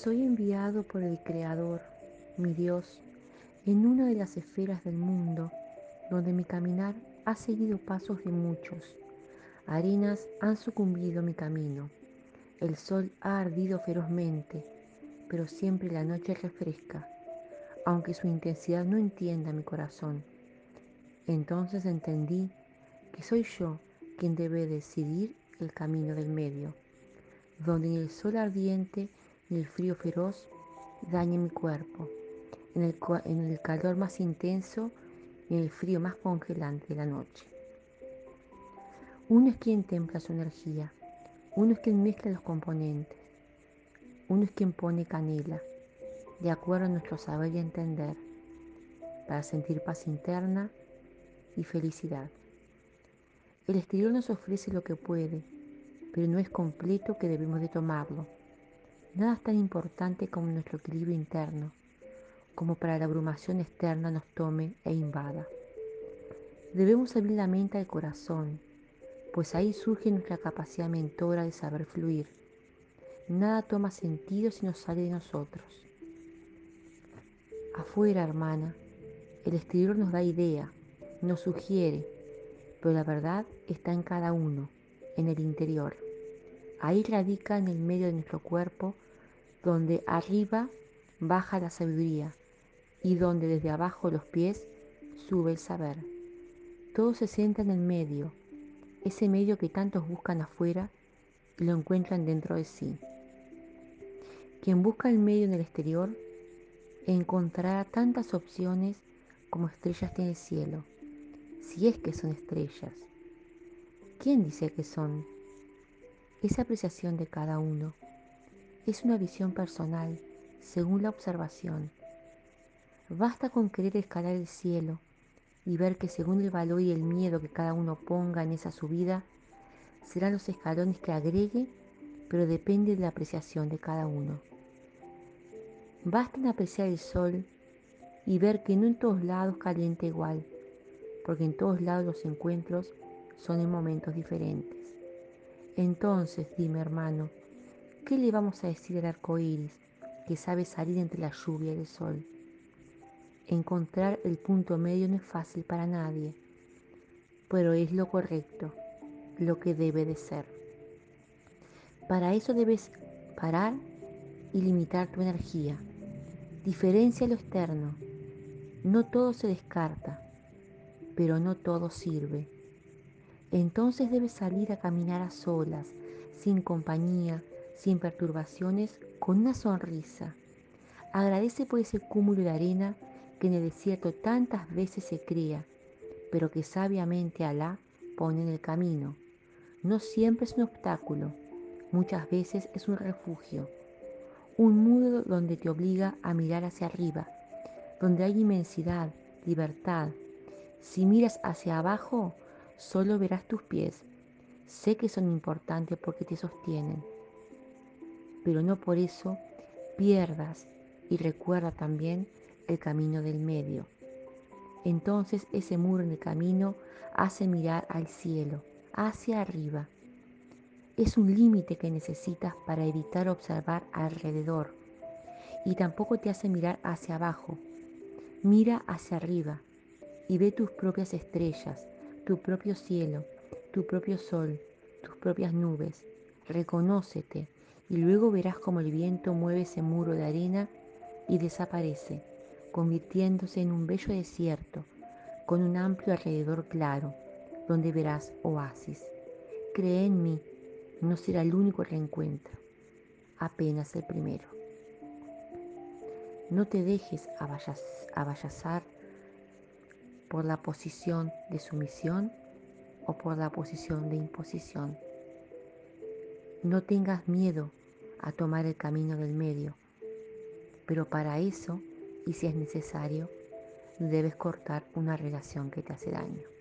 Soy enviado por el Creador, mi Dios, en una de las esferas del mundo donde mi caminar ha seguido pasos de muchos. Arenas han sucumbido mi camino. El sol ha ardido ferozmente, pero siempre la noche refresca, aunque su intensidad no entienda mi corazón. Entonces entendí que soy yo quien debe decidir el camino del medio, donde ni el sol ardiente el frío feroz dañe mi cuerpo, en el, en el calor más intenso y en el frío más congelante de la noche. Uno es quien templa su energía, uno es quien mezcla los componentes, uno es quien pone canela, de acuerdo a nuestro saber y entender, para sentir paz interna y felicidad. El exterior nos ofrece lo que puede, pero no es completo que debemos de tomarlo. Nada es tan importante como nuestro equilibrio interno, como para la abrumación externa nos tome e invada. Debemos abrir la mente al corazón, pues ahí surge nuestra capacidad mentora de saber fluir. Nada toma sentido si no sale de nosotros. Afuera, hermana, el exterior nos da idea, nos sugiere, pero la verdad está en cada uno, en el interior. Ahí radica en el medio de nuestro cuerpo, donde arriba baja la sabiduría y donde desde abajo los pies sube el saber. Todo se centra en el medio, ese medio que tantos buscan afuera y lo encuentran dentro de sí. Quien busca el medio en el exterior encontrará tantas opciones como estrellas en el cielo si es que son estrellas. ¿Quién dice que son? Esa apreciación de cada uno es una visión personal según la observación. Basta con querer escalar el cielo y ver que según el valor y el miedo que cada uno ponga en esa subida, serán los escalones que agregue, pero depende de la apreciación de cada uno. Basta en apreciar el sol y ver que no en todos lados calienta igual, porque en todos lados los encuentros son en momentos diferentes. Entonces, dime hermano, ¿qué le vamos a decir al arco iris que sabe salir entre la lluvia y el sol? Encontrar el punto medio no es fácil para nadie, pero es lo correcto, lo que debe de ser. Para eso debes parar y limitar tu energía. Diferencia lo externo. No todo se descarta pero no todo sirve. Entonces debes salir a caminar a solas, sin compañía, sin perturbaciones, con una sonrisa. Agradece por ese cúmulo de arena que en el desierto tantas veces se crea, pero que sabiamente Alá pone en el camino. No siempre es un obstáculo, muchas veces es un refugio, un muro donde te obliga a mirar hacia arriba, donde hay inmensidad, libertad, si miras hacia abajo, solo verás tus pies. Sé que son importantes porque te sostienen, pero no por eso pierdas y recuerda también el camino del medio. Entonces ese muro en el camino hace mirar al cielo, hacia arriba. Es un límite que necesitas para evitar observar alrededor y tampoco te hace mirar hacia abajo. Mira hacia arriba y ve tus propias estrellas, tu propio cielo, tu propio sol, tus propias nubes. Reconócete y luego verás como el viento mueve ese muro de arena y desaparece, convirtiéndose en un bello desierto con un amplio alrededor claro, donde verás oasis. Cree en mí, no será el único reencuentro, apenas el primero. No te dejes avallazar por la posición de sumisión o por la posición de imposición. No tengas miedo a tomar el camino del medio, pero para eso, y si es necesario, debes cortar una relación que te hace daño.